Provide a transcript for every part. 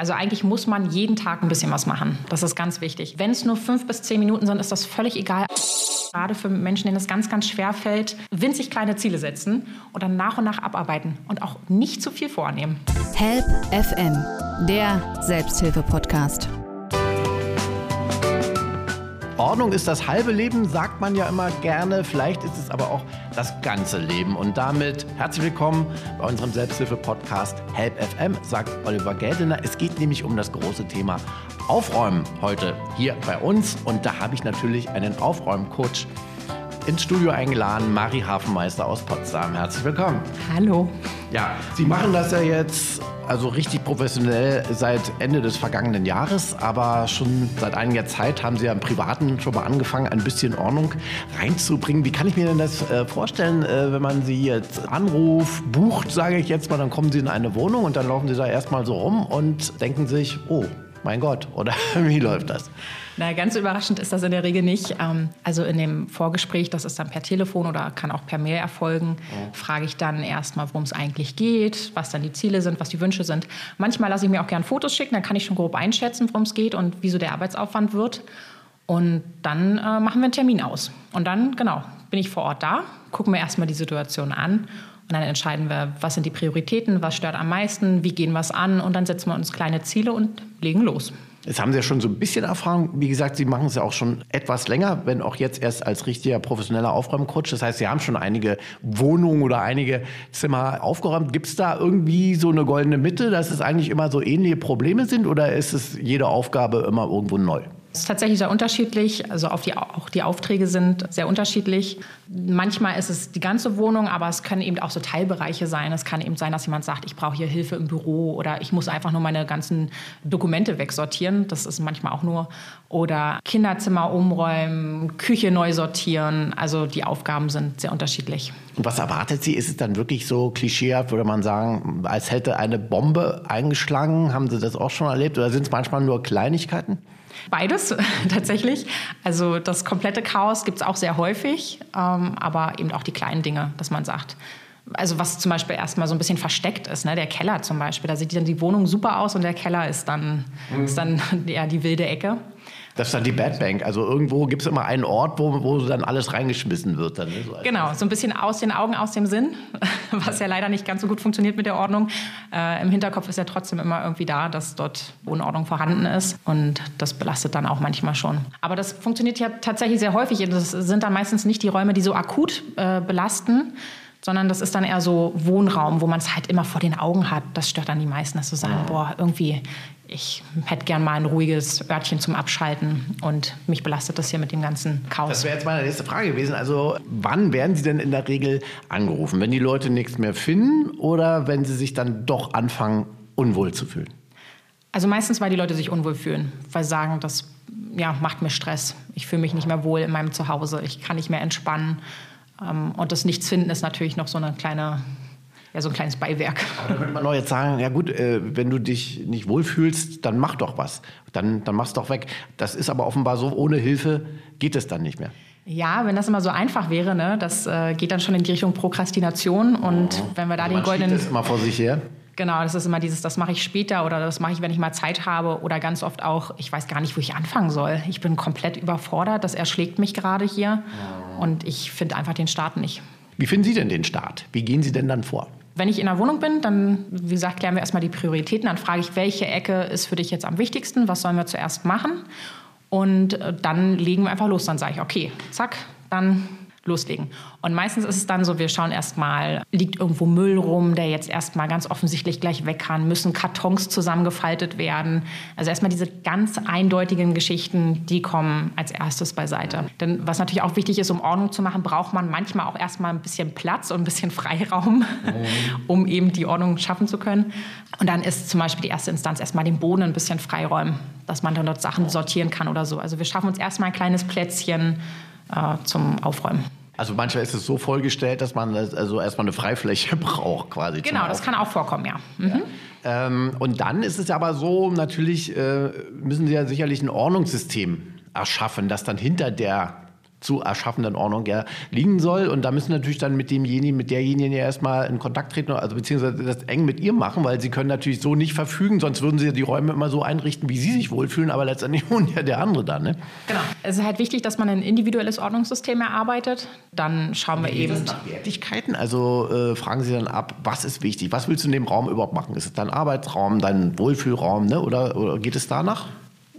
Also eigentlich muss man jeden Tag ein bisschen was machen. Das ist ganz wichtig. Wenn es nur fünf bis zehn Minuten sind, ist das völlig egal. Gerade für Menschen, denen es ganz, ganz schwer fällt, winzig kleine Ziele setzen und dann nach und nach abarbeiten und auch nicht zu viel vornehmen. Help FM, der Selbsthilfe-Podcast. Ordnung ist das halbe Leben, sagt man ja immer gerne. Vielleicht ist es aber auch das ganze Leben. Und damit herzlich willkommen bei unserem Selbsthilfe-Podcast Help FM, sagt Oliver Geldener. Es geht nämlich um das große Thema Aufräumen heute hier bei uns. Und da habe ich natürlich einen Aufräumcoach ins Studio eingeladen, Mari Hafenmeister aus Potsdam. Herzlich willkommen. Hallo. Ja, Sie machen das ja jetzt also richtig professionell seit Ende des vergangenen Jahres, aber schon seit einiger Zeit haben Sie ja im Privaten schon mal angefangen, ein bisschen Ordnung reinzubringen. Wie kann ich mir denn das äh, vorstellen, äh, wenn man Sie jetzt anruft, bucht, sage ich jetzt mal, dann kommen Sie in eine Wohnung und dann laufen Sie da erstmal so rum und denken sich, oh, mein Gott, oder wie läuft das? Na, ganz überraschend ist das in der Regel nicht. Ähm, also in dem Vorgespräch, das ist dann per Telefon oder kann auch per Mail erfolgen, oh. frage ich dann erstmal, worum es eigentlich geht, was dann die Ziele sind, was die Wünsche sind. Manchmal lasse ich mir auch gern Fotos schicken, dann kann ich schon grob einschätzen, worum es geht und wieso der Arbeitsaufwand wird. Und dann äh, machen wir einen Termin aus. Und dann, genau, bin ich vor Ort da, gucken wir erstmal die Situation an und dann entscheiden wir, was sind die Prioritäten, was stört am meisten, wie gehen wir es an und dann setzen wir uns kleine Ziele und legen los. Jetzt haben Sie ja schon so ein bisschen Erfahrung. Wie gesagt, Sie machen es ja auch schon etwas länger, wenn auch jetzt erst als richtiger professioneller Aufräumcoach. Das heißt, Sie haben schon einige Wohnungen oder einige Zimmer aufgeräumt. Gibt es da irgendwie so eine goldene Mitte, dass es eigentlich immer so ähnliche Probleme sind oder ist es jede Aufgabe immer irgendwo neu? Es ist tatsächlich sehr unterschiedlich. Also die, auch die Aufträge sind sehr unterschiedlich. Manchmal ist es die ganze Wohnung, aber es können eben auch so Teilbereiche sein. Es kann eben sein, dass jemand sagt, ich brauche hier Hilfe im Büro oder ich muss einfach nur meine ganzen Dokumente wegsortieren. Das ist manchmal auch nur. Oder Kinderzimmer umräumen, Küche neu sortieren. Also die Aufgaben sind sehr unterschiedlich. Und was erwartet sie? Ist es dann wirklich so klischeehaft, würde man sagen, als hätte eine Bombe eingeschlagen? Haben Sie das auch schon erlebt? Oder sind es manchmal nur Kleinigkeiten? Beides tatsächlich. Also das komplette Chaos gibt es auch sehr häufig, ähm, aber eben auch die kleinen Dinge, dass man sagt, also was zum Beispiel erstmal so ein bisschen versteckt ist, ne? der Keller zum Beispiel, da sieht dann die Wohnung super aus und der Keller ist dann, mhm. ist dann ja, die wilde Ecke. Das ist dann die Bad Bank. Also irgendwo gibt es immer einen Ort, wo, wo dann alles reingeschmissen wird. Dann, ne? so genau, so ein bisschen aus den Augen, aus dem Sinn, was ja leider nicht ganz so gut funktioniert mit der Ordnung. Äh, Im Hinterkopf ist ja trotzdem immer irgendwie da, dass dort Unordnung vorhanden ist. Und das belastet dann auch manchmal schon. Aber das funktioniert ja tatsächlich sehr häufig. Das sind dann meistens nicht die Räume, die so akut äh, belasten, sondern das ist dann eher so Wohnraum, wo man es halt immer vor den Augen hat. Das stört dann die meisten, dass sie sagen, boah, irgendwie, ich hätte gern mal ein ruhiges Örtchen zum Abschalten und mich belastet das hier mit dem ganzen Chaos. Das wäre jetzt meine nächste Frage gewesen. Also wann werden Sie denn in der Regel angerufen? Wenn die Leute nichts mehr finden oder wenn sie sich dann doch anfangen, unwohl zu fühlen? Also meistens, weil die Leute sich unwohl fühlen, weil sie sagen, das ja, macht mir Stress. Ich fühle mich nicht mehr wohl in meinem Zuhause. Ich kann nicht mehr entspannen. Ähm, und das Nichtsfinden ist natürlich noch so eine kleine ja, so ein kleines Beiwerk. Aber da könnte man doch jetzt sagen, ja gut, äh, wenn du dich nicht wohlfühlst, dann mach doch was. Dann, dann mach's doch weg. Das ist aber offenbar so, ohne Hilfe geht es dann nicht mehr. Ja, wenn das immer so einfach wäre, ne, das äh, geht dann schon in die Richtung Prokrastination. Und oh. wenn wir da also den goldenen. Das immer vor sich her. Genau, das ist immer dieses, das mache ich später oder das mache ich, wenn ich mal Zeit habe oder ganz oft auch, ich weiß gar nicht, wo ich anfangen soll. Ich bin komplett überfordert, das erschlägt mich gerade hier und ich finde einfach den Start nicht. Wie finden Sie denn den Start? Wie gehen Sie denn dann vor? Wenn ich in der Wohnung bin, dann, wie gesagt, klären wir erstmal die Prioritäten. Dann frage ich, welche Ecke ist für dich jetzt am wichtigsten? Was sollen wir zuerst machen? Und äh, dann legen wir einfach los. Dann sage ich, okay, zack, dann loslegen. Und meistens ist es dann so, wir schauen erstmal, liegt irgendwo Müll rum, der jetzt erstmal ganz offensichtlich gleich weg kann, müssen Kartons zusammengefaltet werden. Also erstmal diese ganz eindeutigen Geschichten, die kommen als erstes beiseite. Denn was natürlich auch wichtig ist, um Ordnung zu machen, braucht man manchmal auch erstmal ein bisschen Platz und ein bisschen Freiraum, um eben die Ordnung schaffen zu können. Und dann ist zum Beispiel die erste Instanz erstmal den Boden ein bisschen freiräumen, dass man dann dort Sachen sortieren kann oder so. Also wir schaffen uns erstmal ein kleines Plätzchen, äh, zum Aufräumen. Also manchmal ist es so vollgestellt, dass man also erstmal eine Freifläche braucht quasi. Genau, das kann auch vorkommen, ja. Mhm. ja. Ähm, und dann ist es aber so, natürlich äh, müssen Sie ja sicherlich ein Ordnungssystem erschaffen, das dann hinter der zu erschaffenden Ordnung ja liegen soll. Und da müssen natürlich dann mit demjenigen, mit derjenigen ja erstmal in Kontakt treten, also beziehungsweise das eng mit ihr machen, weil sie können natürlich so nicht verfügen, sonst würden sie ja die Räume immer so einrichten, wie sie sich wohlfühlen, aber letztendlich wohnt ja der andere dann. Ne? Genau. Es ist halt wichtig, dass man ein individuelles Ordnungssystem erarbeitet. Dann schauen wir eben. nach Wertigkeiten? Also äh, fragen Sie dann ab, was ist wichtig? Was willst du in dem Raum überhaupt machen? Ist es dein Arbeitsraum, dein Wohlfühlraum ne? oder, oder geht es danach?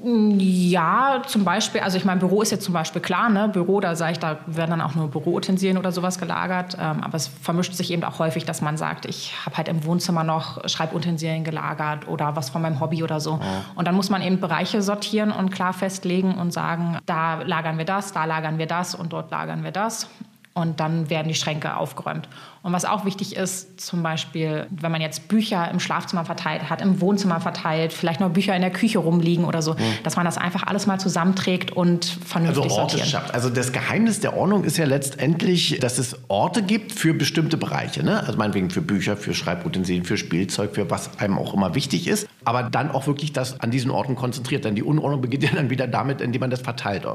Ja, zum Beispiel, also ich meine, Büro ist jetzt zum Beispiel klar, ne? Büro, da sage ich, da werden dann auch nur Büroutensilien oder sowas gelagert. Ähm, aber es vermischt sich eben auch häufig, dass man sagt, ich habe halt im Wohnzimmer noch Schreibutensilien gelagert oder was von meinem Hobby oder so. Ja. Und dann muss man eben Bereiche sortieren und klar festlegen und sagen, da lagern wir das, da lagern wir das und dort lagern wir das. Und dann werden die Schränke aufgeräumt. Und was auch wichtig ist, zum Beispiel, wenn man jetzt Bücher im Schlafzimmer verteilt hat, im Wohnzimmer verteilt, vielleicht noch Bücher in der Küche rumliegen oder so, mhm. dass man das einfach alles mal zusammenträgt und vernünftig also Orte sortiert. Schafft. Also das Geheimnis der Ordnung ist ja letztendlich, dass es Orte gibt für bestimmte Bereiche. Ne? Also meinetwegen für Bücher, für Schreibutensilien, für Spielzeug, für was einem auch immer wichtig ist. Aber dann auch wirklich das an diesen Orten konzentriert. Denn die Unordnung beginnt ja dann wieder damit, indem man das verteilt.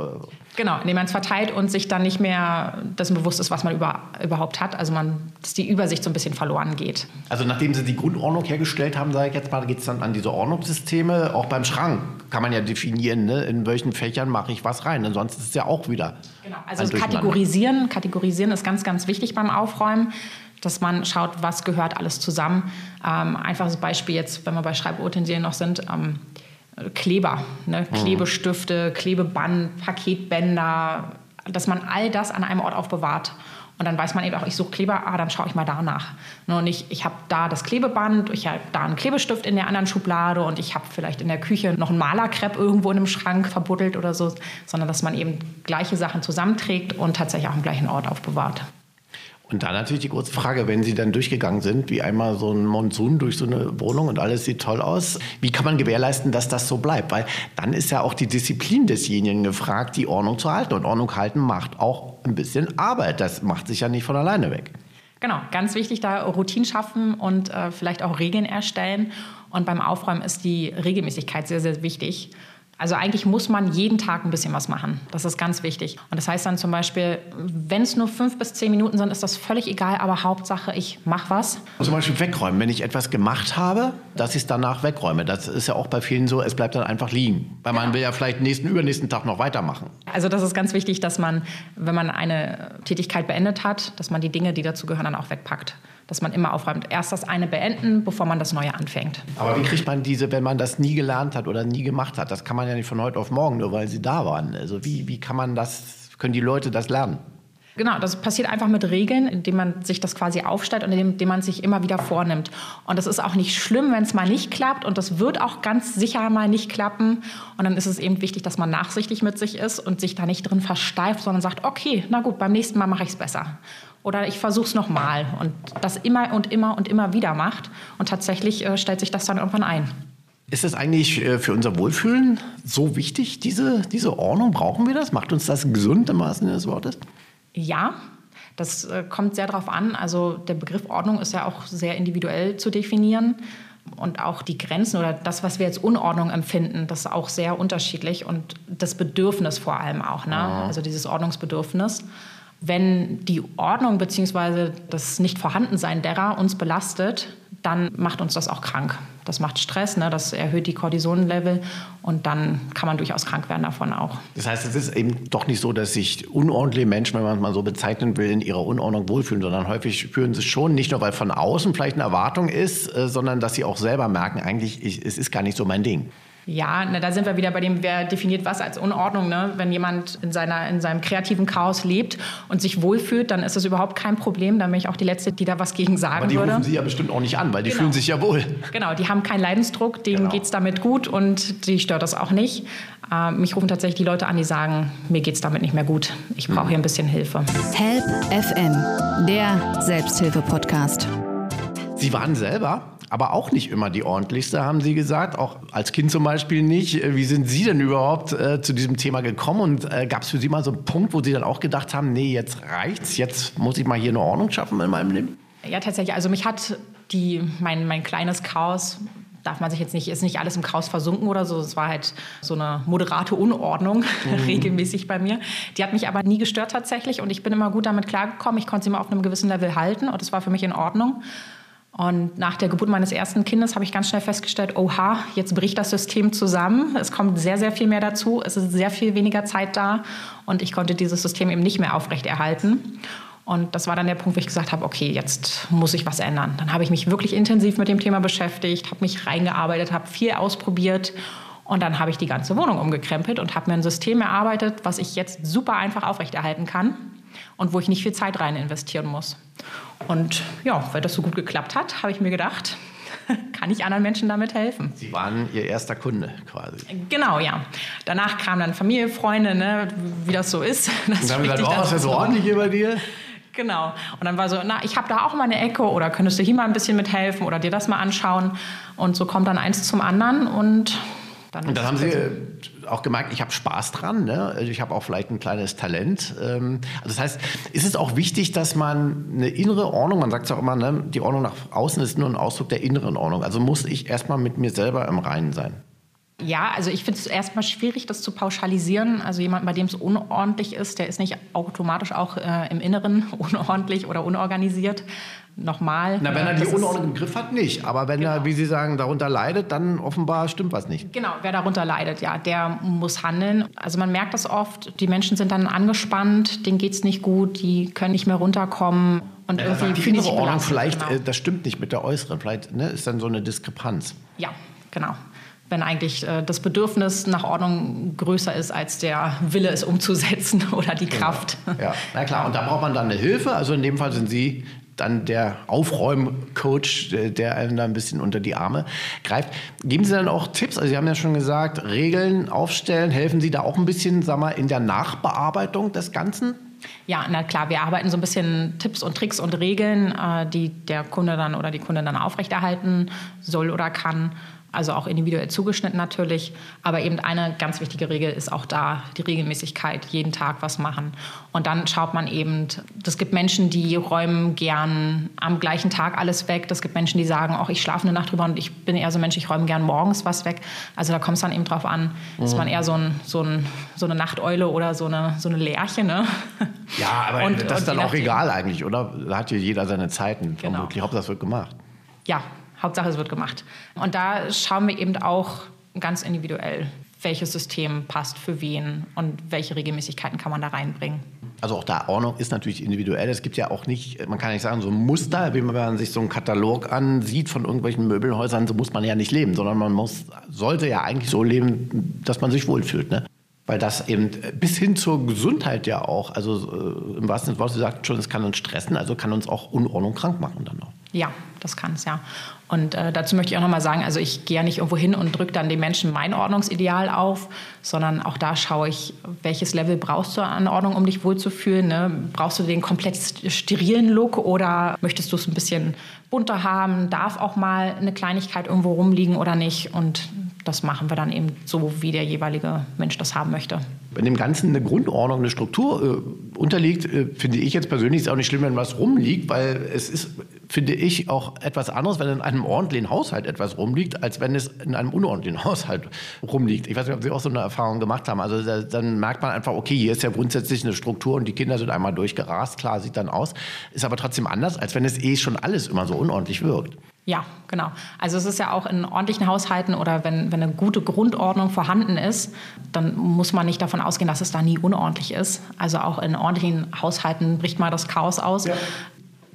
Genau, indem man es verteilt und sich dann nicht mehr dessen bewusst ist, was man über, überhaupt hat. Also man dass die Übersicht so ein bisschen verloren geht. Also nachdem Sie die Grundordnung hergestellt haben, sage ich jetzt mal, geht es dann an diese Ordnungssysteme. Auch beim Schrank kann man ja definieren, ne, in welchen Fächern mache ich was rein. Ansonsten ist es ja auch wieder. Genau, also kategorisieren, kategorisieren ist ganz, ganz wichtig beim Aufräumen dass man schaut, was gehört alles zusammen. Ähm, einfaches Beispiel jetzt, wenn wir bei Schreibutensilien noch sind, ähm, Kleber, ne? Mhm. Klebestifte, Klebeband, Paketbänder, dass man all das an einem Ort aufbewahrt. Und dann weiß man eben auch, ich suche Kleber, ah, dann schaue ich mal danach. Nur nicht, ich habe da das Klebeband, ich habe da einen Klebestift in der anderen Schublade und ich habe vielleicht in der Küche noch einen Malerkrepp irgendwo in einem Schrank verbuddelt oder so, sondern dass man eben gleiche Sachen zusammenträgt und tatsächlich auch am gleichen Ort aufbewahrt. Und dann natürlich die große Frage, wenn Sie dann durchgegangen sind, wie einmal so ein Monsun durch so eine Wohnung und alles sieht toll aus, wie kann man gewährleisten, dass das so bleibt? Weil dann ist ja auch die Disziplin desjenigen gefragt, die Ordnung zu halten. Und Ordnung halten macht auch ein bisschen Arbeit. Das macht sich ja nicht von alleine weg. Genau, ganz wichtig, da Routinen schaffen und äh, vielleicht auch Regeln erstellen. Und beim Aufräumen ist die Regelmäßigkeit sehr, sehr wichtig. Also eigentlich muss man jeden Tag ein bisschen was machen. Das ist ganz wichtig. Und das heißt dann zum Beispiel, wenn es nur fünf bis zehn Minuten sind, ist das völlig egal, aber Hauptsache, ich mache was. Zum Beispiel wegräumen. Wenn ich etwas gemacht habe, dass ich es danach wegräume. Das ist ja auch bei vielen so, es bleibt dann einfach liegen. Weil man will ja vielleicht nächsten, übernächsten Tag noch weitermachen. Also das ist ganz wichtig, dass man, wenn man eine Tätigkeit beendet hat, dass man die Dinge, die dazu gehören, dann auch wegpackt dass man immer aufräumt. Erst das eine beenden, bevor man das neue anfängt. Aber wie kriegt man diese, wenn man das nie gelernt hat oder nie gemacht hat? Das kann man ja nicht von heute auf morgen, nur weil sie da waren. Also wie, wie kann man das, können die Leute das lernen? Genau, das passiert einfach mit Regeln, indem man sich das quasi aufstellt und indem man sich immer wieder vornimmt. Und das ist auch nicht schlimm, wenn es mal nicht klappt und das wird auch ganz sicher mal nicht klappen. Und dann ist es eben wichtig, dass man nachsichtig mit sich ist und sich da nicht drin versteift, sondern sagt, okay, na gut, beim nächsten Mal mache ich es besser oder ich versuche es nochmal und das immer und immer und immer wieder macht. Und tatsächlich äh, stellt sich das dann irgendwann ein. Ist das eigentlich äh, für unser Wohlfühlen so wichtig, diese, diese Ordnung? Brauchen wir das? Macht uns das gesund im Sinne des Wortes? Ja, das äh, kommt sehr darauf an. Also der Begriff Ordnung ist ja auch sehr individuell zu definieren. Und auch die Grenzen oder das, was wir als Unordnung empfinden, das ist auch sehr unterschiedlich. Und das Bedürfnis vor allem auch, ne? also dieses Ordnungsbedürfnis. Wenn die Ordnung bzw. das Nicht-Vorhandensein derer uns belastet, dann macht uns das auch krank. Das macht Stress, ne? das erhöht die Cortisonlevel und dann kann man durchaus krank werden davon auch. Das heißt, es ist eben doch nicht so, dass sich unordentliche Menschen, wenn man es mal so bezeichnen will, in ihrer Unordnung wohlfühlen, sondern häufig fühlen sie schon, nicht nur weil von außen vielleicht eine Erwartung ist, äh, sondern dass sie auch selber merken, eigentlich, ich, es ist gar nicht so mein Ding. Ja, ne, da sind wir wieder bei dem, wer definiert was als Unordnung. Ne? Wenn jemand in, seiner, in seinem kreativen Chaos lebt und sich wohlfühlt, dann ist das überhaupt kein Problem. Dann bin ich auch die Letzte, die da was gegen sagen Aber die würde. rufen Sie ja bestimmt auch nicht an, weil die genau. fühlen sich ja wohl. Genau, die haben keinen Leidensdruck, denen genau. geht es damit gut und die stört das auch nicht. Äh, mich rufen tatsächlich die Leute an, die sagen, mir geht es damit nicht mehr gut. Ich brauche hier ein bisschen Hilfe. Help FM, der Selbsthilfe-Podcast. Sie waren selber aber auch nicht immer die ordentlichste, haben Sie gesagt. Auch als Kind zum Beispiel nicht. Wie sind Sie denn überhaupt äh, zu diesem Thema gekommen? Und äh, gab es für Sie mal so einen Punkt, wo Sie dann auch gedacht haben, nee, jetzt reicht's, jetzt muss ich mal hier eine Ordnung schaffen in meinem Leben? Ja, tatsächlich. Also mich hat die, mein, mein kleines Chaos darf man sich jetzt nicht, ist nicht alles im Chaos versunken oder so. Es war halt so eine moderate Unordnung mhm. regelmäßig bei mir. Die hat mich aber nie gestört tatsächlich und ich bin immer gut damit klargekommen. Ich konnte sie immer auf einem gewissen Level halten und das war für mich in Ordnung. Und nach der Geburt meines ersten Kindes habe ich ganz schnell festgestellt, oha, jetzt bricht das System zusammen. Es kommt sehr, sehr viel mehr dazu. Es ist sehr viel weniger Zeit da. Und ich konnte dieses System eben nicht mehr aufrechterhalten. Und das war dann der Punkt, wo ich gesagt habe, okay, jetzt muss ich was ändern. Dann habe ich mich wirklich intensiv mit dem Thema beschäftigt, habe mich reingearbeitet, habe viel ausprobiert. Und dann habe ich die ganze Wohnung umgekrempelt und habe mir ein System erarbeitet, was ich jetzt super einfach aufrechterhalten kann und wo ich nicht viel Zeit rein investieren muss. Und ja, weil das so gut geklappt hat, habe ich mir gedacht, kann ich anderen Menschen damit helfen. Sie waren Ihr erster Kunde quasi. Genau, ja. Danach kamen dann Familie, Freunde, ne, wie das so ist. Das und dann haben gesagt, oh, ist das so ordentlich hier bei dir? Genau. Und dann war so, na, ich habe da auch mal eine Ecke oder könntest du hier mal ein bisschen mithelfen oder dir das mal anschauen. Und so kommt dann eins zum anderen und dann, und dann haben Sie äh, auch gemerkt, ich habe Spaß dran. Ne? Also ich habe auch vielleicht ein kleines Talent. Ähm, also das heißt, ist es auch wichtig, dass man eine innere Ordnung, man sagt es auch immer, ne? die Ordnung nach außen ist nur ein Ausdruck der inneren Ordnung. Also muss ich erstmal mit mir selber im Reinen sein. Ja, also ich finde es erstmal schwierig, das zu pauschalisieren. Also jemand, bei dem es unordentlich ist, der ist nicht automatisch auch äh, im Inneren unordentlich oder unorganisiert. Nochmal. Na, wenn er die Unordnung im Griff hat, nicht. Aber wenn genau. er, wie Sie sagen, darunter leidet, dann offenbar stimmt was nicht. Genau, wer darunter leidet, ja, der muss handeln. Also man merkt das oft, die Menschen sind dann angespannt, denen geht es nicht gut, die können nicht mehr runterkommen. Und ja, irgendwie die innere Ordnung vielleicht, genau. äh, das stimmt nicht mit der äußeren. Vielleicht ne, ist dann so eine Diskrepanz. Ja, genau wenn eigentlich äh, das Bedürfnis nach Ordnung größer ist als der Wille, es umzusetzen oder die genau. Kraft. Ja, na klar. Und da braucht man dann eine Hilfe. Also in dem Fall sind Sie dann der Aufräumcoach, der einem da ein bisschen unter die Arme greift. Geben Sie dann auch Tipps? Also Sie haben ja schon gesagt, Regeln aufstellen. Helfen Sie da auch ein bisschen, sag mal, in der Nachbearbeitung des Ganzen? Ja, na klar, wir arbeiten so ein bisschen Tipps und Tricks und Regeln, äh, die der Kunde dann oder die Kundin dann aufrechterhalten soll oder kann also auch individuell zugeschnitten natürlich. Aber eben eine ganz wichtige Regel ist auch da die Regelmäßigkeit, jeden Tag was machen. Und dann schaut man eben, es gibt Menschen, die räumen gern am gleichen Tag alles weg. Es gibt Menschen, die sagen, auch ich schlafe eine Nacht drüber und ich bin eher so ein Mensch, ich räume gern morgens was weg. Also da kommt es dann eben drauf an, mhm. ist man eher so, ein, so, ein, so eine Nachteule oder so eine, so eine Lerche. Ne? Ja, aber und, das ist dann auch egal eigentlich, oder? Da hat ja jeder seine Zeiten. Genau. Vermutlich. Hauptsache, das wird gemacht. Ja, Hauptsache, es wird gemacht. Und da schauen wir eben auch ganz individuell, welches System passt für wen und welche Regelmäßigkeiten kann man da reinbringen. Also auch da Ordnung ist natürlich individuell. Es gibt ja auch nicht, man kann nicht sagen, so ein Muster, wie man sich so einen Katalog ansieht von irgendwelchen Möbelhäusern, so muss man ja nicht leben, sondern man muss, sollte ja eigentlich so leben, dass man sich wohlfühlt. Ne? Weil das eben bis hin zur Gesundheit ja auch, also äh, im wahrsten Sinne, was Sie sagten schon, es kann uns stressen, also kann uns auch Unordnung krank machen dann auch. Ja, das kann es ja. Und äh, dazu möchte ich auch noch mal sagen, also ich gehe ja nicht irgendwo hin und drücke dann den Menschen mein Ordnungsideal auf, sondern auch da schaue ich, welches Level brauchst du an Ordnung, um dich wohlzufühlen. Ne? Brauchst du den komplett sterilen Look oder möchtest du es ein bisschen bunter haben? Darf auch mal eine Kleinigkeit irgendwo rumliegen oder nicht? Und das machen wir dann eben so, wie der jeweilige Mensch das haben möchte. Wenn dem Ganzen eine Grundordnung, eine Struktur äh, unterliegt, äh, finde ich jetzt persönlich ist auch nicht schlimm, wenn was rumliegt, weil es ist, finde ich, auch etwas anderes, wenn in einem ordentlichen Haushalt etwas rumliegt, als wenn es in einem unordentlichen Haushalt rumliegt. Ich weiß nicht, ob Sie auch so eine Erfahrung gemacht haben. Also da, dann merkt man einfach, okay, hier ist ja grundsätzlich eine Struktur und die Kinder sind einmal durchgerast, klar, sieht dann aus, ist aber trotzdem anders, als wenn es eh schon alles immer so unordentlich wirkt. Ja, genau. Also es ist ja auch in ordentlichen Haushalten oder wenn, wenn eine gute Grundordnung vorhanden ist, dann muss man nicht davon ausgehen, dass es da nie unordentlich ist. Also auch in ordentlichen Haushalten bricht mal das Chaos aus. Ja.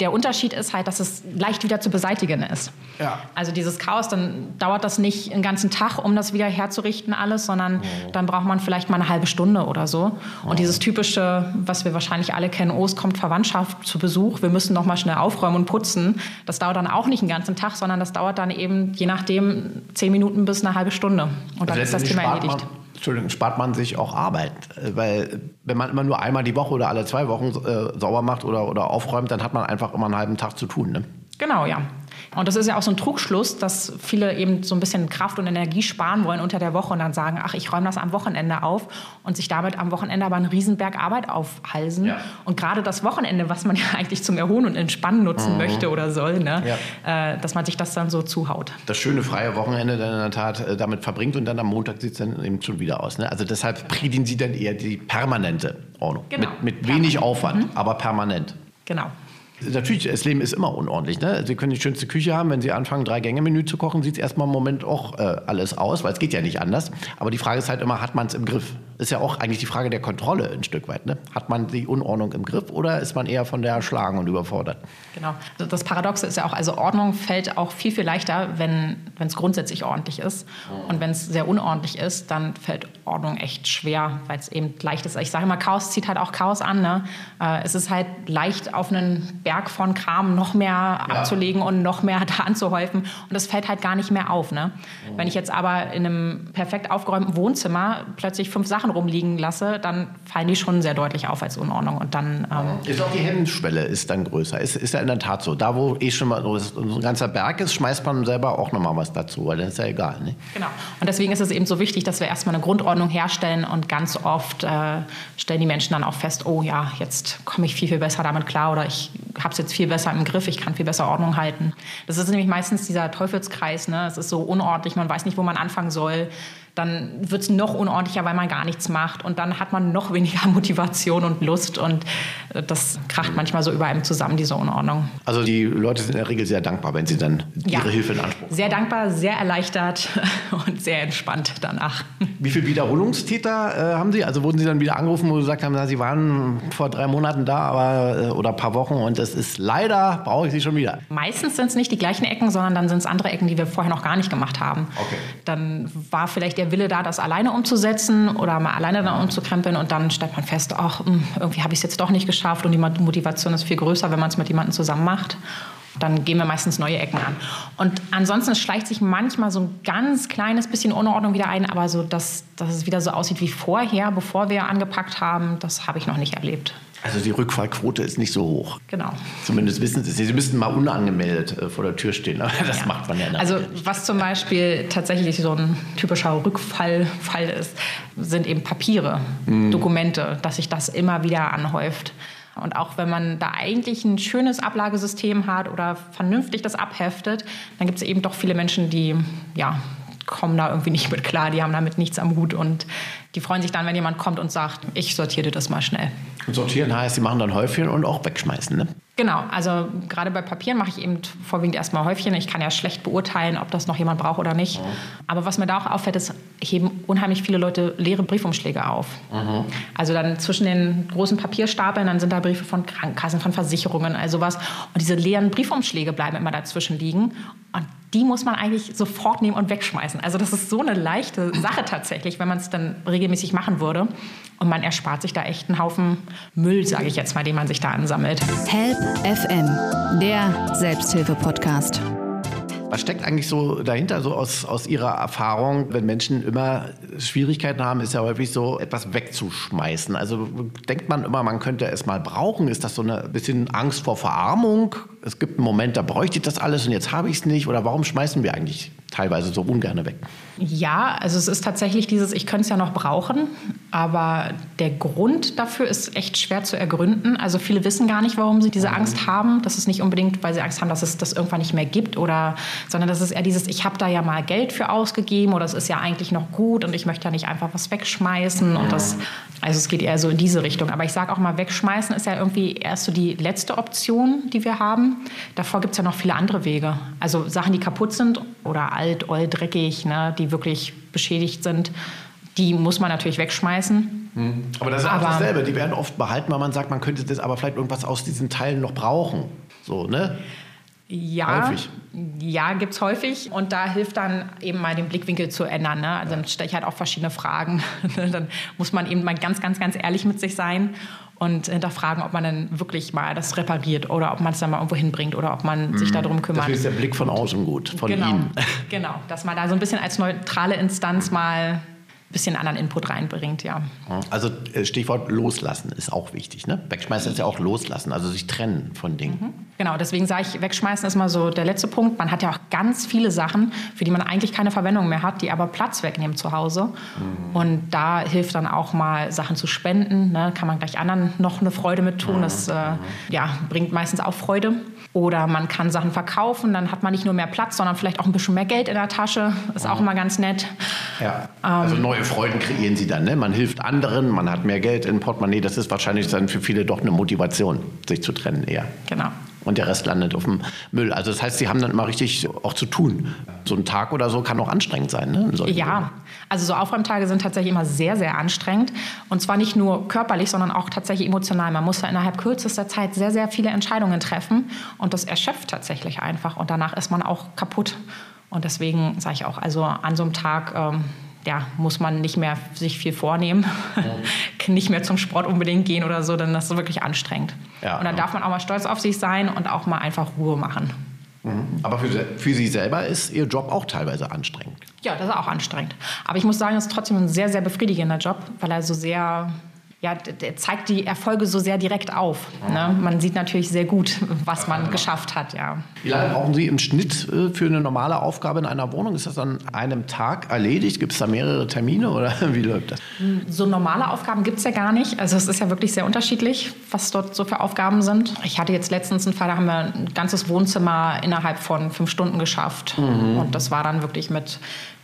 Der Unterschied ist halt, dass es leicht wieder zu beseitigen ist. Ja. Also dieses Chaos, dann dauert das nicht einen ganzen Tag, um das wieder herzurichten alles, sondern oh. dann braucht man vielleicht mal eine halbe Stunde oder so. Und oh. dieses typische, was wir wahrscheinlich alle kennen, oh, es kommt Verwandtschaft zu Besuch, wir müssen noch mal schnell aufräumen und putzen, das dauert dann auch nicht einen ganzen Tag, sondern das dauert dann eben, je nachdem, zehn Minuten bis eine halbe Stunde. Und also dann ist das Thema erledigt. Entschuldigung, spart man sich auch Arbeit. Äh, weil wenn man immer nur einmal die Woche oder alle zwei Wochen äh, sauber macht oder, oder aufräumt, dann hat man einfach immer einen halben Tag zu tun. Ne? Genau, ja. Und das ist ja auch so ein Trugschluss, dass viele eben so ein bisschen Kraft und Energie sparen wollen unter der Woche und dann sagen, ach, ich räume das am Wochenende auf und sich damit am Wochenende aber einen Riesenberg Arbeit aufhalsen. Ja. Und gerade das Wochenende, was man ja eigentlich zum Erholen und Entspannen nutzen mhm. möchte oder soll, ne? Ja. Äh, dass man sich das dann so zuhaut. Das schöne freie Wochenende dann in der Tat äh, damit verbringt und dann am Montag sieht es dann eben schon wieder aus. Ne? Also deshalb predigen Sie dann eher die permanente Ordnung. Genau. Mit, mit wenig Aufwand, mhm. aber permanent. Genau. Natürlich, das Leben ist immer unordentlich. Ne? Sie können die schönste Küche haben, wenn Sie anfangen, drei Gänge-Menü zu kochen, sieht es erstmal im Moment auch äh, alles aus, weil es geht ja nicht anders. Aber die Frage ist halt immer, hat man es im Griff? Ist ja auch eigentlich die Frage der Kontrolle ein Stück weit. Ne? Hat man die Unordnung im Griff oder ist man eher von der erschlagen und überfordert? Genau. Also das Paradoxe ist ja auch, also Ordnung fällt auch viel, viel leichter, wenn es grundsätzlich ordentlich ist. Und wenn es sehr unordentlich ist, dann fällt Ordnung echt schwer, weil es eben leicht ist. Ich sage immer, Chaos zieht halt auch Chaos an. Ne? Äh, es ist halt leicht, auf einen Berg von Kram noch mehr ja. abzulegen und noch mehr da anzuhäufen. Und das fällt halt gar nicht mehr auf. Ne? Mhm. Wenn ich jetzt aber in einem perfekt aufgeräumten Wohnzimmer plötzlich fünf Sachen rumliegen lasse, dann fallen die schon sehr deutlich auf als Unordnung. Und dann, ähm ist auch die Hemmschwelle ist dann größer. Ist, ist ja in der Tat so. Da, wo eh schon mal so ein ganzer Berg ist, schmeißt man selber auch nochmal was dazu, weil dann ist ja egal. Ne? Genau. Und deswegen ist es eben so wichtig, dass wir erstmal eine Grundordnung herstellen und ganz oft äh, stellen die Menschen dann auch fest, oh ja, jetzt komme ich viel, viel besser damit klar oder ich habe es jetzt viel besser im Griff, ich kann viel besser Ordnung halten. Das ist nämlich meistens dieser Teufelskreis. Ne? Es ist so unordentlich, man weiß nicht, wo man anfangen soll dann wird es noch unordentlicher, weil man gar nichts macht. Und dann hat man noch weniger Motivation und Lust. Und äh, das kracht manchmal so über einem zusammen, diese Unordnung. Also die Leute sind in der Regel sehr dankbar, wenn sie dann ja. ihre Hilfe in Anspruch nehmen. Sehr dankbar, sehr erleichtert und sehr entspannt danach. Wie viele Wiederholungstäter äh, haben Sie? Also wurden Sie dann wieder angerufen, wo Sie gesagt haben, na, Sie waren vor drei Monaten da aber, äh, oder ein paar Wochen und es ist leider, brauche ich Sie schon wieder. Meistens sind es nicht die gleichen Ecken, sondern dann sind es andere Ecken, die wir vorher noch gar nicht gemacht haben. Okay. Dann war vielleicht der Wille da, das alleine umzusetzen oder mal alleine dann umzukrempeln und dann stellt man fest, ach, hm, irgendwie habe ich es jetzt doch nicht geschafft und die Motivation ist viel größer, wenn man es mit jemandem zusammen macht. Dann gehen wir meistens neue Ecken an. Und ansonsten schleicht sich manchmal so ein ganz kleines bisschen Unordnung wieder ein, aber so, dass, dass es wieder so aussieht wie vorher, bevor wir angepackt haben, das habe ich noch nicht erlebt. Also die Rückfallquote ist nicht so hoch. Genau. Zumindest wissen Sie es. Sie müssten mal unangemeldet äh, vor der Tür stehen, aber das ja. macht man ja nicht. Also was zum Beispiel tatsächlich so ein typischer Rückfallfall ist, sind eben Papiere, mhm. Dokumente, dass sich das immer wieder anhäuft. Und auch wenn man da eigentlich ein schönes Ablagesystem hat oder vernünftig das abheftet, dann gibt es eben doch viele Menschen, die ja, kommen da irgendwie nicht mit klar, die haben damit nichts am Hut und die freuen sich dann, wenn jemand kommt und sagt, ich sortiere das mal schnell. Und sortieren heißt, sie machen dann Häufchen und auch wegschmeißen, ne? Genau, also gerade bei Papieren mache ich eben vorwiegend erstmal Häufchen. Ich kann ja schlecht beurteilen, ob das noch jemand braucht oder nicht. Mhm. Aber was mir da auch auffällt, ist, heben unheimlich viele Leute leere Briefumschläge auf. Mhm. Also dann zwischen den großen Papierstapeln, dann sind da Briefe von Krankenkassen, von Versicherungen, also was. Und diese leeren Briefumschläge bleiben immer dazwischen liegen. Und die muss man eigentlich sofort nehmen und wegschmeißen. Also das ist so eine leichte Sache tatsächlich, wenn man es dann regelmäßig machen würde. Und man erspart sich da echt einen Haufen Müll, sage ich jetzt mal, den man sich da ansammelt. Help FM, der Selbsthilfe-Podcast. Was steckt eigentlich so dahinter, so aus, aus Ihrer Erfahrung, wenn Menschen immer Schwierigkeiten haben, ist ja häufig so, etwas wegzuschmeißen. Also denkt man immer, man könnte es mal brauchen. Ist das so ein bisschen Angst vor Verarmung? Es gibt einen Moment, da bräuchte ich das alles und jetzt habe ich es nicht. Oder warum schmeißen wir eigentlich teilweise so ungern weg? Ja, also es ist tatsächlich dieses, ich könnte es ja noch brauchen, aber der Grund dafür ist echt schwer zu ergründen. Also viele wissen gar nicht, warum sie diese mhm. Angst haben. Das ist nicht unbedingt, weil sie Angst haben, dass es das irgendwann nicht mehr gibt, oder, sondern das ist eher dieses, ich habe da ja mal Geld für ausgegeben oder es ist ja eigentlich noch gut und ich möchte ja nicht einfach was wegschmeißen. Und das, also es geht eher so in diese Richtung. Aber ich sage auch mal, wegschmeißen ist ja irgendwie erst so die letzte Option, die wir haben. Davor gibt es ja noch viele andere Wege. Also Sachen, die kaputt sind oder alt, old, dreckig, ne, die wirklich beschädigt sind, die muss man natürlich wegschmeißen. Mhm. Aber das ist aber, auch dasselbe. Die werden oft behalten, weil man sagt, man könnte das aber vielleicht irgendwas aus diesen Teilen noch brauchen. So, ne? Ja, häufig. ja gibt es häufig. Und da hilft dann eben mal den Blickwinkel zu ändern. Ne? Also dann stelle ich halt auch verschiedene Fragen. dann muss man eben mal ganz, ganz, ganz ehrlich mit sich sein und hinterfragen, ob man dann wirklich mal das repariert oder ob man es dann mal irgendwo hinbringt oder ob man sich mhm. darum kümmert. Das ist der Blick von außen gut, von genau, Ihnen. Genau, dass man da so ein bisschen als neutrale Instanz mal bisschen anderen Input reinbringt, ja. Also äh, Stichwort loslassen ist auch wichtig. Ne? Wegschmeißen ist ja auch loslassen, also sich trennen von Dingen. Mhm. Genau, deswegen sage ich, wegschmeißen ist mal so der letzte Punkt. Man hat ja auch ganz viele Sachen, für die man eigentlich keine Verwendung mehr hat, die aber Platz wegnehmen zu Hause. Mhm. Und da hilft dann auch mal Sachen zu spenden. Ne? Kann man gleich anderen noch eine Freude mit tun. Mhm. Das äh, ja, bringt meistens auch Freude. Oder man kann Sachen verkaufen, dann hat man nicht nur mehr Platz, sondern vielleicht auch ein bisschen mehr Geld in der Tasche. Ist auch immer ganz nett. Ja. Also ähm, neue Freuden kreieren sie dann. Ne? Man hilft anderen, man hat mehr Geld in Portemonnaie. Das ist wahrscheinlich dann für viele doch eine Motivation, sich zu trennen eher. Genau und der Rest landet auf dem Müll. Also das heißt, sie haben dann immer richtig auch zu tun. So ein Tag oder so kann auch anstrengend sein. Ne? Ja, also so Aufräumtage sind tatsächlich immer sehr, sehr anstrengend. Und zwar nicht nur körperlich, sondern auch tatsächlich emotional. Man muss ja innerhalb kürzester Zeit sehr, sehr viele Entscheidungen treffen. Und das erschöpft tatsächlich einfach. Und danach ist man auch kaputt. Und deswegen sage ich auch, also an so einem Tag... Ähm, ja, muss man nicht mehr sich viel vornehmen, ja. nicht mehr zum Sport unbedingt gehen oder so, denn das ist wirklich anstrengend. Ja, und dann ja. darf man auch mal stolz auf sich sein und auch mal einfach Ruhe machen. Mhm. Aber für, für Sie selber ist Ihr Job auch teilweise anstrengend. Ja, das ist auch anstrengend. Aber ich muss sagen, es ist trotzdem ein sehr, sehr befriedigender Job, weil er so sehr ja, der zeigt die Erfolge so sehr direkt auf. Ne? Man sieht natürlich sehr gut, was man geschafft hat. Ja. Wie lange brauchen Sie im Schnitt äh, für eine normale Aufgabe in einer Wohnung? Ist das an einem Tag erledigt? Gibt es da mehrere Termine oder wie läuft das? So normale Aufgaben gibt es ja gar nicht. Also es ist ja wirklich sehr unterschiedlich, was dort so für Aufgaben sind. Ich hatte jetzt letztens einen Fall, da haben wir ein ganzes Wohnzimmer innerhalb von fünf Stunden geschafft. Mhm. Und das war dann wirklich mit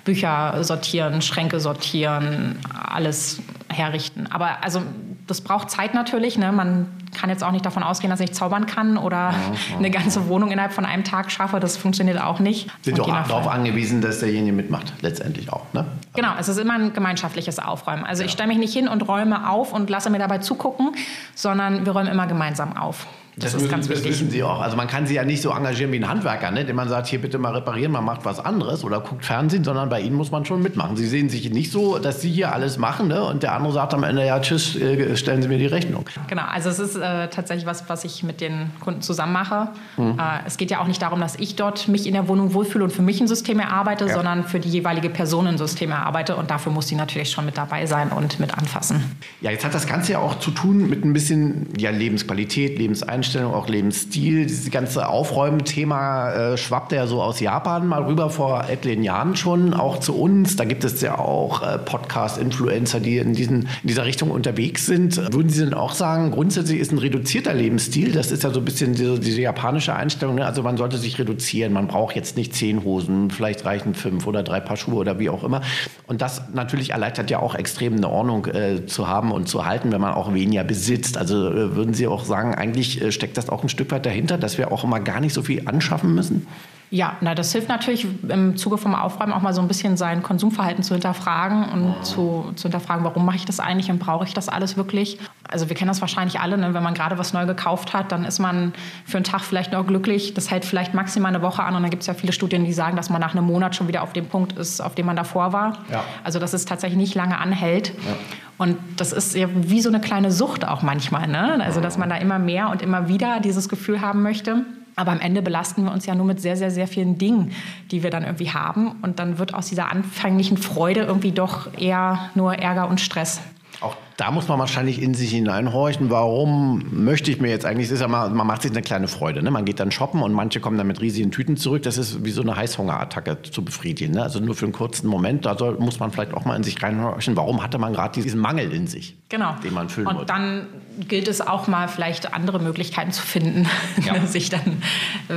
Bücher sortieren, Schränke sortieren, alles herrichten. Aber also das braucht Zeit natürlich. Ne? Man kann jetzt auch nicht davon ausgehen, dass ich zaubern kann oder ja, eine ganze Wohnung innerhalb von einem Tag schaffe. Das funktioniert auch nicht. Sind doch darauf angewiesen, dass derjenige mitmacht, letztendlich auch. Ne? Genau, es ist immer ein gemeinschaftliches Aufräumen. Also ja. ich stelle mich nicht hin und räume auf und lasse mir dabei zugucken, sondern wir räumen immer gemeinsam auf. Das, das, ist ganz das wissen Sie auch. Also man kann Sie ja nicht so engagieren wie ein Handwerker, ne? dem man sagt, hier bitte mal reparieren, man macht was anderes oder guckt Fernsehen, sondern bei Ihnen muss man schon mitmachen. Sie sehen sich nicht so, dass Sie hier alles machen ne? und der andere sagt am Ende, ja tschüss, äh, stellen Sie mir die Rechnung. Genau, also es ist äh, tatsächlich was, was ich mit den Kunden zusammen mache. Mhm. Äh, es geht ja auch nicht darum, dass ich dort mich in der Wohnung wohlfühle und für mich ein System erarbeite, ja. sondern für die jeweilige Person ein System erarbeite und dafür muss sie natürlich schon mit dabei sein und mit anfassen. Ja, jetzt hat das Ganze ja auch zu tun mit ein bisschen ja, Lebensqualität, Lebenseinstellung, auch Lebensstil. Stil, dieses ganze Aufräumen-Thema äh, schwappte ja so aus Japan mal rüber vor etlichen Jahren schon, auch zu uns. Da gibt es ja auch äh, Podcast-Influencer, die in, diesen, in dieser Richtung unterwegs sind. Würden Sie denn auch sagen, grundsätzlich ist ein reduzierter Lebensstil, das ist ja so ein bisschen diese, diese japanische Einstellung, ne? also man sollte sich reduzieren, man braucht jetzt nicht zehn Hosen, vielleicht reichen fünf oder drei Paar Schuhe oder wie auch immer. Und das natürlich erleichtert ja auch extrem eine Ordnung äh, zu haben und zu halten, wenn man auch weniger besitzt. Also äh, würden Sie auch sagen, eigentlich äh, steckt das auch ein Stück weit dahinter, dass wir auch immer gar nicht so viel anschaffen müssen? Ja, na, das hilft natürlich im Zuge vom Aufräumen auch mal so ein bisschen sein Konsumverhalten zu hinterfragen und zu, zu hinterfragen, warum mache ich das eigentlich und brauche ich das alles wirklich? Also wir kennen das wahrscheinlich alle, ne? wenn man gerade was neu gekauft hat, dann ist man für einen Tag vielleicht noch glücklich. Das hält vielleicht maximal eine Woche an und dann gibt es ja viele Studien, die sagen, dass man nach einem Monat schon wieder auf dem Punkt ist, auf dem man davor war. Ja. Also dass es tatsächlich nicht lange anhält. Ja. Und das ist ja wie so eine kleine Sucht auch manchmal. Ne? Also dass man da immer mehr und immer wieder dieses Gefühl haben möchte. Aber am Ende belasten wir uns ja nur mit sehr, sehr, sehr vielen Dingen, die wir dann irgendwie haben. Und dann wird aus dieser anfänglichen Freude irgendwie doch eher nur Ärger und Stress. Auch da muss man wahrscheinlich in sich hineinhorchen, warum möchte ich mir jetzt eigentlich, ist ja mal, man macht sich eine kleine Freude, ne? man geht dann shoppen und manche kommen dann mit riesigen Tüten zurück, das ist wie so eine Heißhungerattacke zu befriedigen, ne? also nur für einen kurzen Moment, da soll, muss man vielleicht auch mal in sich reinhorchen, warum hatte man gerade diesen Mangel in sich, genau. den man füllen Und wollte. dann gilt es auch mal vielleicht andere Möglichkeiten zu finden, ja. sich dann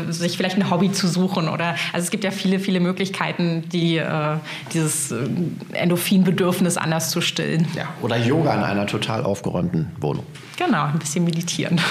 sich vielleicht ein Hobby zu suchen oder also es gibt ja viele viele Möglichkeiten, die äh, dieses äh, Endorphinbedürfnis anders zu stillen. Ja, oder Yoga in einer total aufgeräumten Wohnung. Genau, ein bisschen meditieren.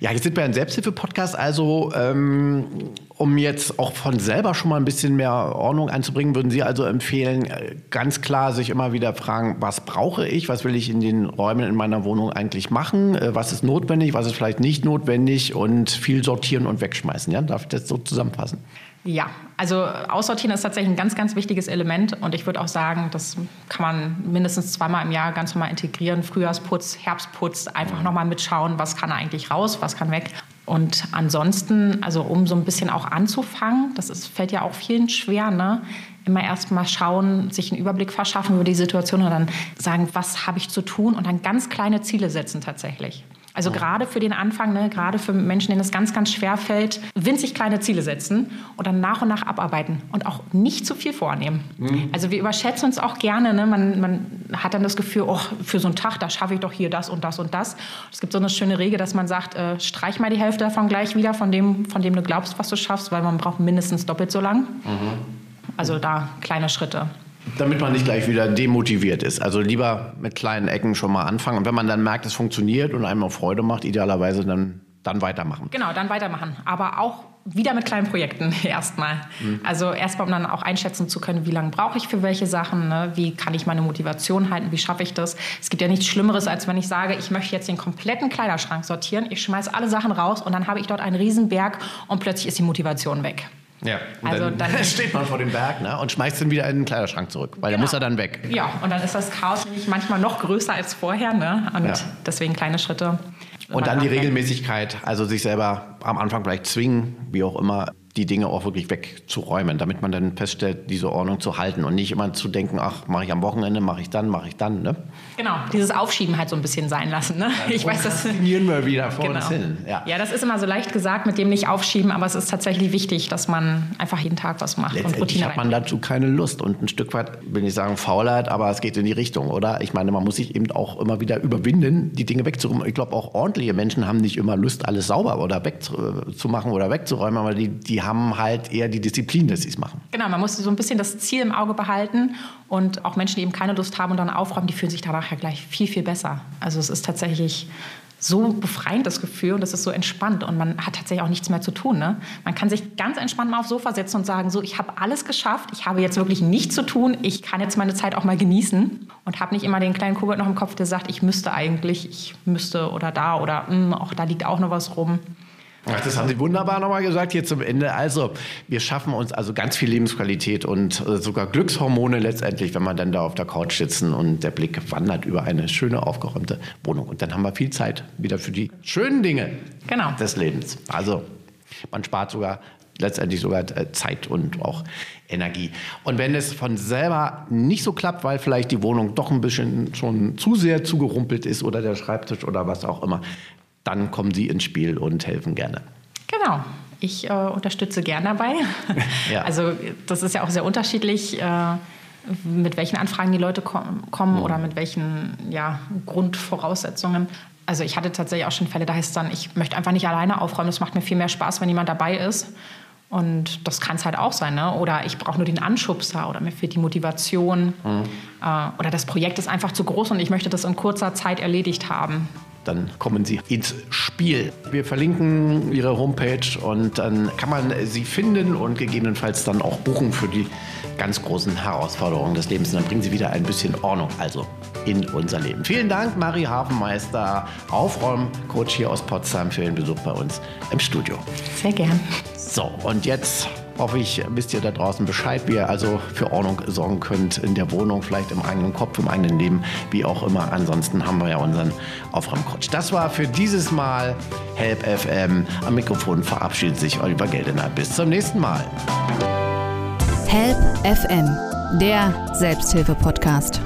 Ja, jetzt sind wir ein Selbsthilfe-Podcast, also ähm, um jetzt auch von selber schon mal ein bisschen mehr Ordnung einzubringen, würden Sie also empfehlen, äh, ganz klar sich immer wieder fragen, was brauche ich, was will ich in den Räumen in meiner Wohnung eigentlich machen, äh, was ist notwendig, was ist vielleicht nicht notwendig und viel sortieren und wegschmeißen. Ja? Darf ich das so zusammenfassen? Ja, also Aussortieren ist tatsächlich ein ganz, ganz wichtiges Element und ich würde auch sagen, das kann man mindestens zweimal im Jahr ganz normal integrieren. Frühjahrsputz, Herbstputz, einfach nochmal mitschauen, was kann eigentlich raus, was kann weg. Und ansonsten, also um so ein bisschen auch anzufangen, das ist, fällt ja auch vielen schwer, ne? immer erst mal schauen, sich einen Überblick verschaffen über die Situation und dann sagen, was habe ich zu tun und dann ganz kleine Ziele setzen tatsächlich. Also gerade für den Anfang, ne, gerade für Menschen, denen es ganz, ganz schwer fällt, winzig kleine Ziele setzen und dann nach und nach abarbeiten und auch nicht zu viel vornehmen. Mhm. Also wir überschätzen uns auch gerne. Ne? Man, man hat dann das Gefühl, oh, für so einen Tag, da schaffe ich doch hier das und das und das. Es gibt so eine schöne Regel, dass man sagt, äh, streich mal die Hälfte davon gleich wieder, von dem, von dem du glaubst, was du schaffst, weil man braucht mindestens doppelt so lang. Mhm. Also da kleine Schritte. Damit man nicht gleich wieder demotiviert ist. Also lieber mit kleinen Ecken schon mal anfangen. Und wenn man dann merkt, es funktioniert und einem auch Freude macht, idealerweise dann, dann weitermachen. Genau, dann weitermachen. Aber auch wieder mit kleinen Projekten erstmal. Mhm. Also erstmal, um dann auch einschätzen zu können, wie lange brauche ich für welche Sachen, ne? wie kann ich meine Motivation halten, wie schaffe ich das. Es gibt ja nichts Schlimmeres, als wenn ich sage, ich möchte jetzt den kompletten Kleiderschrank sortieren, ich schmeiße alle Sachen raus und dann habe ich dort einen Riesenberg und plötzlich ist die Motivation weg. Ja, und also dann, dann, steht man vor dem Berg ne, und schmeißt ihn wieder in den Kleiderschrank zurück, weil genau. der muss er dann weg. Ja, und dann ist das Chaos nämlich manchmal noch größer als vorher. Ne? Und ja. deswegen kleine Schritte. Und dann die Regelmäßigkeit, also sich selber am Anfang vielleicht zwingen, wie auch immer, die Dinge auch wirklich wegzuräumen, damit man dann feststellt, diese Ordnung zu halten und nicht immer zu denken, ach, mache ich am Wochenende, mache ich dann, mache ich dann. Ne? Genau, dieses Aufschieben halt so ein bisschen sein lassen. Ne? Ja, ich weiß, das wir wieder vor genau. uns hin. Ja. ja, das ist immer so leicht gesagt, mit dem nicht aufschieben, aber es ist tatsächlich wichtig, dass man einfach jeden Tag was macht und Routine hat man dazu keine Lust und ein Stück weit, will ich sagen, Faulheit, aber es geht in die Richtung, oder? Ich meine, man muss sich eben auch immer wieder überwinden, die Dinge wegzuräumen. Ich glaube, auch ordentliche Menschen haben nicht immer Lust, alles sauber oder wegzumachen oder wegzuräumen, aber die, die haben halt eher die Disziplin, dass sie es machen. Genau, man muss so ein bisschen das Ziel im Auge behalten und auch Menschen, die eben keine Lust haben und dann aufräumen, die fühlen sich danach ja gleich viel, viel besser. Also es ist tatsächlich so befreiend das Gefühl und es ist so entspannt und man hat tatsächlich auch nichts mehr zu tun. Ne? Man kann sich ganz entspannt mal aufs Sofa setzen und sagen, so, ich habe alles geschafft, ich habe jetzt wirklich nichts zu tun, ich kann jetzt meine Zeit auch mal genießen und habe nicht immer den kleinen Kobold noch im Kopf, der sagt, ich müsste eigentlich, ich müsste oder da oder mh, hm, auch da liegt auch noch was rum. Ach, das haben Sie wunderbar nochmal gesagt hier zum Ende. Also, wir schaffen uns also ganz viel Lebensqualität und äh, sogar Glückshormone letztendlich, wenn man dann da auf der Couch sitzen und der Blick wandert über eine schöne, aufgeräumte Wohnung. Und dann haben wir viel Zeit wieder für die schönen Dinge genau. des Lebens. Also, man spart sogar letztendlich sogar äh, Zeit und auch Energie. Und wenn es von selber nicht so klappt, weil vielleicht die Wohnung doch ein bisschen schon zu sehr zugerumpelt ist oder der Schreibtisch oder was auch immer, dann kommen Sie ins Spiel und helfen gerne. Genau. Ich äh, unterstütze gern dabei. ja. Also das ist ja auch sehr unterschiedlich, äh, mit welchen Anfragen die Leute kom kommen mhm. oder mit welchen ja, Grundvoraussetzungen. Also ich hatte tatsächlich auch schon Fälle, da heißt es dann, ich möchte einfach nicht alleine aufräumen. Es macht mir viel mehr Spaß, wenn jemand dabei ist. Und das kann es halt auch sein. Ne? Oder ich brauche nur den Anschubser oder mir fehlt die Motivation. Mhm. Äh, oder das Projekt ist einfach zu groß und ich möchte das in kurzer Zeit erledigt haben dann kommen Sie ins Spiel. Wir verlinken Ihre Homepage und dann kann man Sie finden und gegebenenfalls dann auch buchen für die ganz großen Herausforderungen des Lebens. Und dann bringen Sie wieder ein bisschen Ordnung also in unser Leben. Vielen Dank, Marie Hafenmeister, Aufräumcoach hier aus Potsdam, für den Besuch bei uns im Studio. Sehr gern. So, und jetzt hoffe ich, wisst ihr da draußen Bescheid, wie ihr also für Ordnung sorgen könnt in der Wohnung, vielleicht im eigenen Kopf, im eigenen Leben, wie auch immer. Ansonsten haben wir ja unseren Aufräumcoach. Das war für dieses Mal Help FM. Am Mikrofon verabschiedet sich Oliver Geldener. Bis zum nächsten Mal. Help FM, der Selbsthilfe-Podcast.